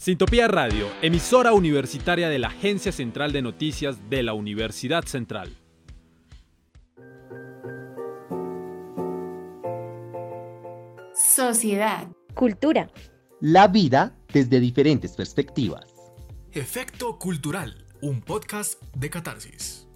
Sintopía Radio, emisora universitaria de la Agencia Central de Noticias de la Universidad Central. Sociedad. Cultura. La vida desde diferentes perspectivas. Efecto Cultural, un podcast de catarsis.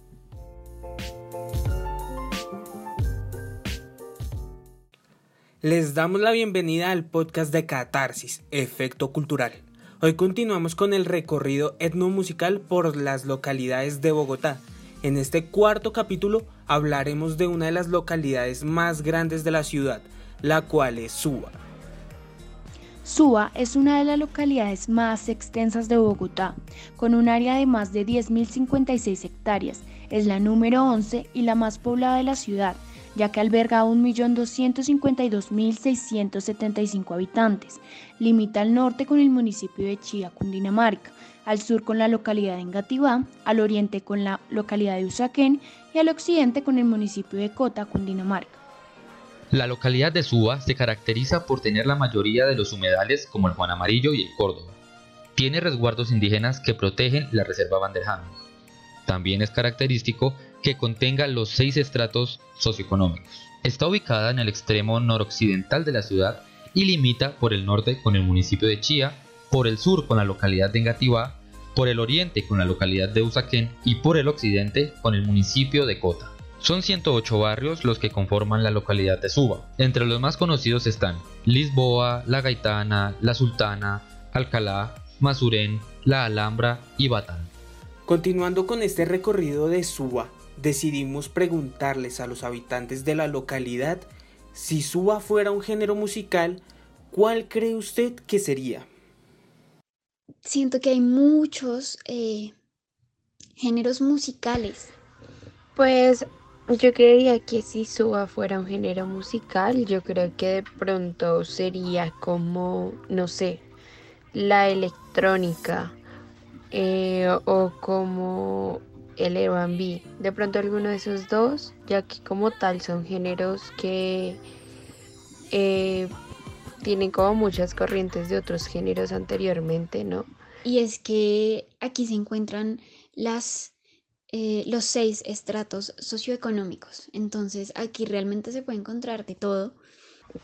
Les damos la bienvenida al podcast de Catarsis, Efecto Cultural. Hoy continuamos con el recorrido etnomusical por las localidades de Bogotá. En este cuarto capítulo hablaremos de una de las localidades más grandes de la ciudad, la cual es Suba. Suba es una de las localidades más extensas de Bogotá, con un área de más de 10.056 hectáreas. Es la número 11 y la más poblada de la ciudad, ya que alberga a 1.252.675 habitantes. Limita al norte con el municipio de Chía, Cundinamarca, al sur con la localidad de Engativá, al oriente con la localidad de Usaquén y al occidente con el municipio de Cota, Cundinamarca. La localidad de Suba se caracteriza por tener la mayoría de los humedales como el Juan Amarillo y el Córdoba. Tiene resguardos indígenas que protegen la reserva Vanderham. También es característico que contenga los seis estratos socioeconómicos. Está ubicada en el extremo noroccidental de la ciudad y limita por el norte con el municipio de Chía, por el sur con la localidad de Engativá, por el oriente con la localidad de Usaquén y por el occidente con el municipio de Cota. Son 108 barrios los que conforman la localidad de Suba. Entre los más conocidos están Lisboa, La Gaitana, La Sultana, Alcalá, Masurén, La Alhambra y Batán. Continuando con este recorrido de Suba, decidimos preguntarles a los habitantes de la localidad si Suba fuera un género musical, ¿cuál cree usted que sería? Siento que hay muchos eh, géneros musicales. Pues yo creería que si Suba fuera un género musical, yo creo que de pronto sería como, no sé, la electrónica eh, o como el R&B. De pronto alguno de esos dos, ya que como tal son géneros que eh, tienen como muchas corrientes de otros géneros anteriormente, ¿no? Y es que aquí se encuentran las eh, los seis estratos socioeconómicos. Entonces aquí realmente se puede encontrar de todo.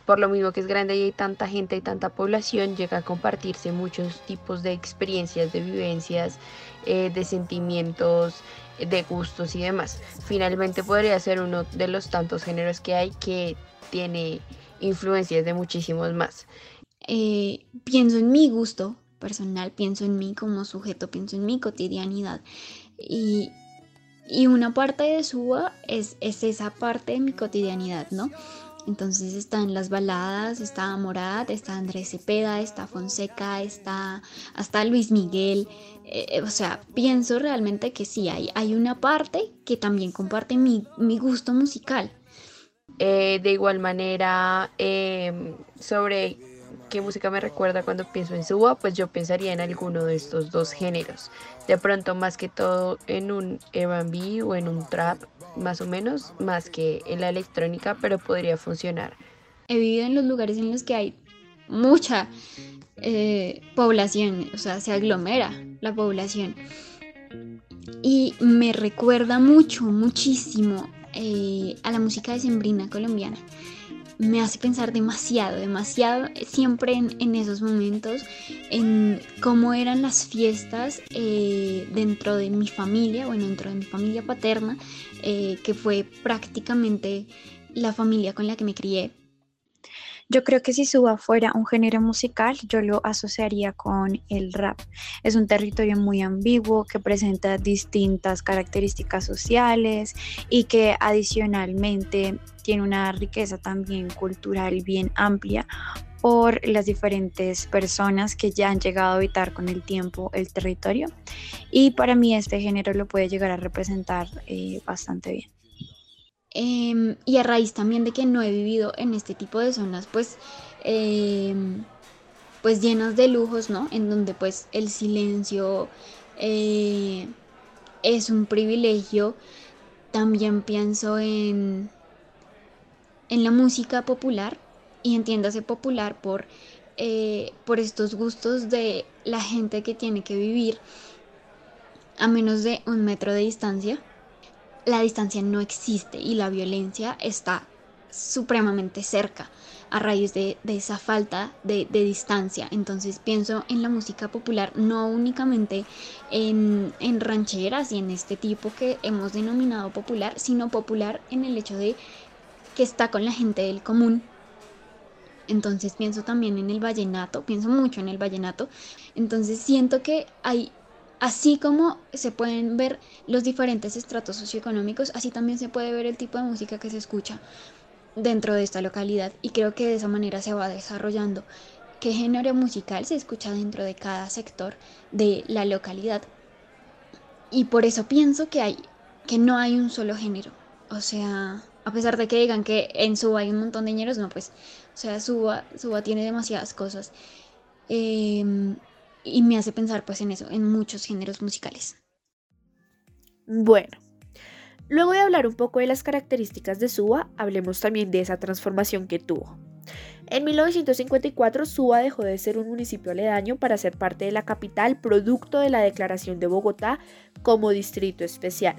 Por lo mismo que es grande y hay tanta gente y tanta población, llega a compartirse muchos tipos de experiencias, de vivencias, eh, de sentimientos, de gustos y demás. Finalmente podría ser uno de los tantos géneros que hay que tiene influencias de muchísimos más. Eh, pienso en mi gusto personal, pienso en mí como sujeto, pienso en mi cotidianidad. Y, y una parte de Suba es, es esa parte de mi cotidianidad, ¿no? Entonces están las baladas, está Morat, está Andrés Cepeda, está Fonseca, está hasta Luis Miguel. Eh, o sea, pienso realmente que sí, hay, hay una parte que también comparte mi, mi gusto musical. Eh, de igual manera, em, sobre qué música me recuerda cuando pienso en Suba, pues yo pensaría en alguno de estos dos géneros. De pronto más que todo en un R&B o en un trap, más o menos, más que en la electrónica, pero podría funcionar. He vivido en los lugares en los que hay mucha eh, población, o sea, se aglomera la población. Y me recuerda mucho, muchísimo eh, a la música de sembrina colombiana me hace pensar demasiado, demasiado, siempre en, esos momentos, en cómo eran las fiestas eh, dentro de mi familia, bueno, dentro de mi familia paterna, eh, que fue prácticamente la familia con la que me crié. Yo creo que si Suba fuera un género musical, yo lo asociaría con el rap. Es un territorio muy ambiguo que presenta distintas características sociales y que adicionalmente tiene una riqueza también cultural bien amplia por las diferentes personas que ya han llegado a habitar con el tiempo el territorio. Y para mí este género lo puede llegar a representar eh, bastante bien. Em, y a raíz también de que no he vivido en este tipo de zonas, pues, em, pues llenas de lujos, ¿no? En donde pues el silencio eh, es un privilegio. También pienso en, en la música popular y entiéndase popular por eh, por estos gustos de la gente que tiene que vivir a menos de un metro de distancia, la distancia no existe y la violencia está supremamente cerca a raíz de, esa falta de, distancia. Entonces pienso en la música popular, no únicamente en, en, rancheras y en este tipo que hemos denominado popular, sino popular en el hecho de que está con la gente del común. Entonces pienso también en el vallenato, pienso mucho en el vallenato. Entonces siento que hay Así como se pueden ver los diferentes estratos socioeconómicos, así también se puede ver el tipo de música que se escucha dentro de esta localidad y creo que de esa manera se va desarrollando qué género musical se escucha dentro de cada sector de la localidad. Y por eso pienso que hay que no hay un solo género. O sea, a pesar de que digan que en Suba hay un montón de géneros, no, pues, o sea, Suba, Suba tiene demasiadas cosas. Em, y me hace pensar pues en eso, en muchos géneros musicales. Bueno, Luego de hablar un poco de las características de Suba, hablemos también de esa transformación que tuvo. En 1954, Suba dejó de ser un municipio aledaño para ser parte de la capital, producto de la declaración de Bogotá como distrito especial,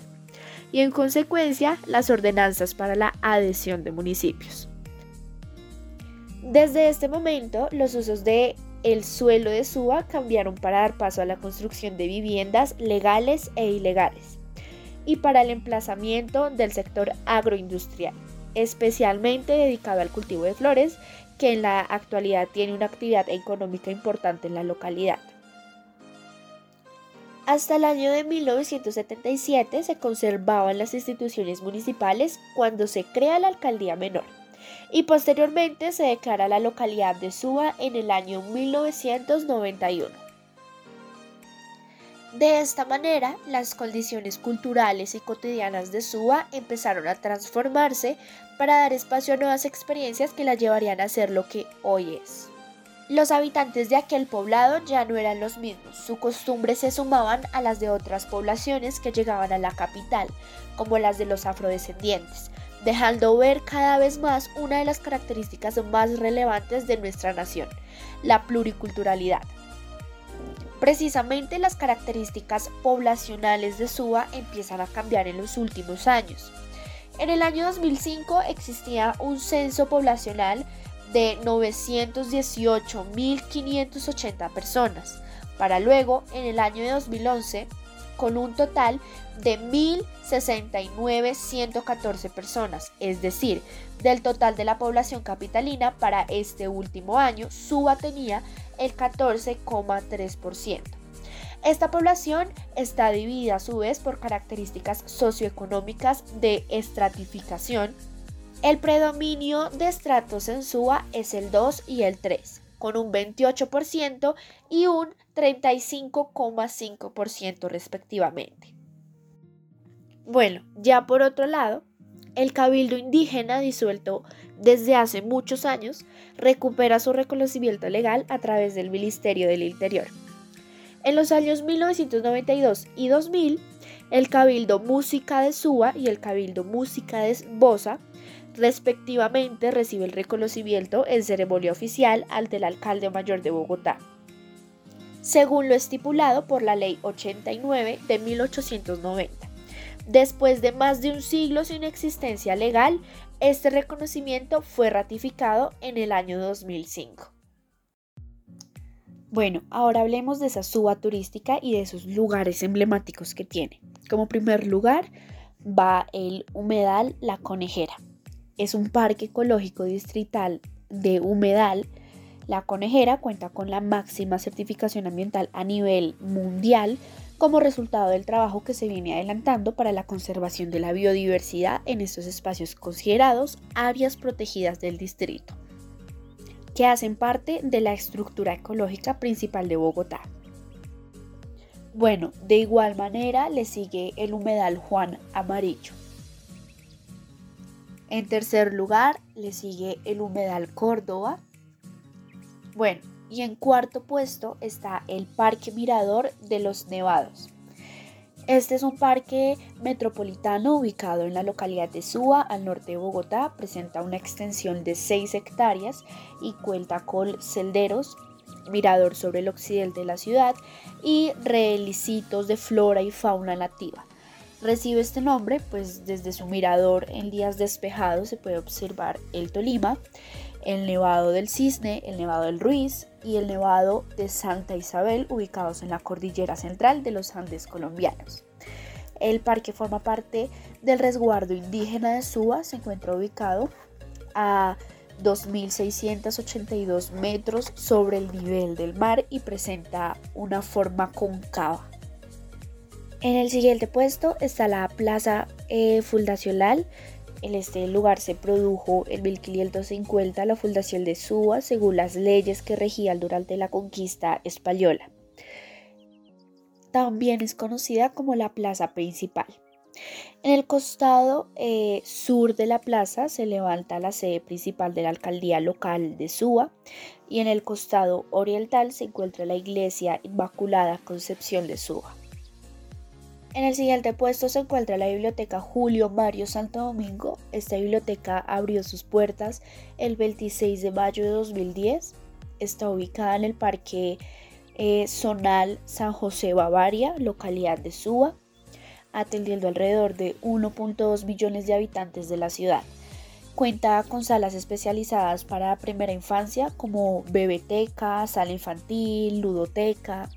y en consecuencia las ordenanzas para la adhesión de municipios. Desde este momento, los usos de el suelo de Suba cambiaron para dar paso a la construcción de viviendas legales e ilegales y para el emplazamiento del sector agroindustrial, especialmente dedicado al cultivo de flores, que en la actualidad tiene una actividad económica importante en la localidad. Hasta el año de 1977 se conservaban las instituciones municipales cuando se crea la alcaldía menor y posteriormente se declara la localidad de Suba en el año 1991. De esta manera, las condiciones culturales y cotidianas de Suba empezaron a transformarse para dar espacio a nuevas experiencias que la llevarían a ser lo que hoy es. Los habitantes de aquel poblado ya no eran los mismos, sus costumbres se sumaban a las de otras poblaciones que llegaban a la capital, como las de los afrodescendientes, dejando ver cada vez más una de las características más relevantes de nuestra nación, la pluriculturalidad. Precisamente las características poblacionales de Suba empiezan a cambiar en los últimos años. En el año 2005 existía un censo poblacional de 918.580 personas, para luego en el año de 2011 con un total de 1.069.114 personas, es decir, del total de la población capitalina para este último año, Suba tenía el 14,3%. Esta población está dividida a su vez por características socioeconómicas de estratificación. El predominio de estratos en Suba es el 2 y el 3, con un 28% y un 35,5% respectivamente. Bueno, ya por otro lado, el cabildo indígena disuelto desde hace muchos años recupera su reconocimiento legal a través del Ministerio del Interior. En los años 1992 y 2000, el Cabildo Música de Suba y el Cabildo Música de Bosa respectivamente recibe el reconocimiento en ceremonia oficial ante el alcalde mayor de Bogotá, según lo estipulado por la Ley 89 de 1890. Después de más de un siglo sin existencia legal, este reconocimiento fue ratificado en el año 2005. Bueno, ahora hablemos de esa suba turística y de esos lugares emblemáticos que tiene. Como primer lugar va el humedal La Conejera. Es un parque ecológico distrital de humedal. La Conejera cuenta con la máxima certificación ambiental a nivel mundial como resultado del trabajo que se viene adelantando para la conservación de la biodiversidad en estos espacios considerados áreas protegidas del distrito, que hacen parte de la estructura ecológica principal de Bogotá. Bueno, de igual manera le sigue el humedal Juan Amarillo. En tercer lugar le sigue el humedal Córdoba. Bueno, y en cuarto puesto está el Parque Mirador de los Nevados. Este es un parque metropolitano ubicado en la localidad de Suba, al norte de Bogotá. Presenta una extensión de 6 hectáreas y cuenta con celderos, mirador sobre el occidente de la ciudad y relicitos de flora y fauna nativa. Recibe este nombre, pues desde su mirador en días despejados se puede observar el Tolima, el Nevado del Cisne, el Nevado del Ruiz y el Nevado de Santa Isabel, ubicados en la cordillera central de los Andes colombianos. El parque forma parte del resguardo indígena de Suba, se encuentra ubicado a 2.682 metros sobre el nivel del mar y presenta una forma concava. En el siguiente puesto está la Plaza eh, Fundacional. En este lugar se produjo en 1550 la fundación de Suba según las leyes que regían durante la conquista española. También es conocida como la plaza principal. En el costado eh, sur de la plaza se levanta la sede principal de la alcaldía local de Suba y en el costado oriental se encuentra la iglesia Inmaculada Concepción de Suba. En el siguiente puesto se encuentra la biblioteca Julio Mario Santo Domingo. Esta biblioteca abrió sus puertas el 26 de mayo de 2010. Está ubicada en el Parque eh, Zonal San José Bavaria, localidad de Suba, atendiendo alrededor de 1.2 millones de habitantes de la ciudad. Cuenta con salas especializadas para primera infancia como bebeteca, sala infantil, ludoteca.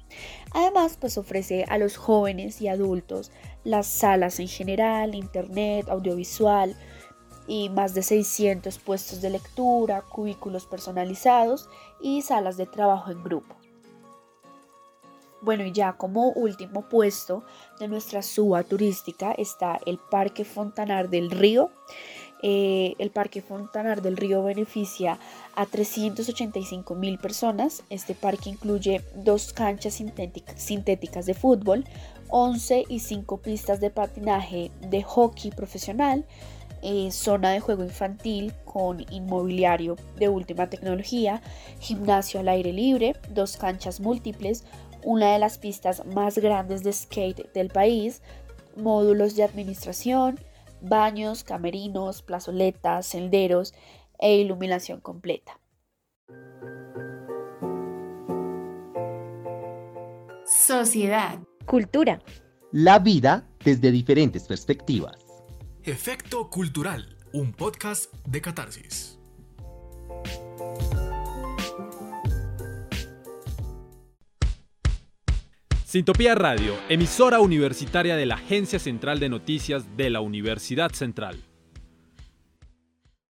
Además, pues ofrece a los jóvenes y adultos las salas en general, internet, audiovisual y más de 600 puestos de lectura, cubículos personalizados y salas de trabajo en grupo. Bueno, y ya como último puesto de nuestra suba turística está el Parque Fontanar del Río. Eh, el Parque Fontanar del Río beneficia a 385 mil personas. Este parque incluye dos canchas sintéticas de fútbol, 11 y 5 pistas de patinaje de hockey profesional, eh, zona de juego infantil con inmobiliario de última tecnología, gimnasio al aire libre, dos canchas múltiples, una de las pistas más grandes de skate del país, módulos de administración, baños, camerinos, plazoletas, senderos e iluminación completa. Sociedad. Cultura. La vida desde diferentes perspectivas. Efecto Cultural, un podcast de catarsis. Sintopía Radio, emisora universitaria de la Agencia Central de Noticias de la Universidad Central.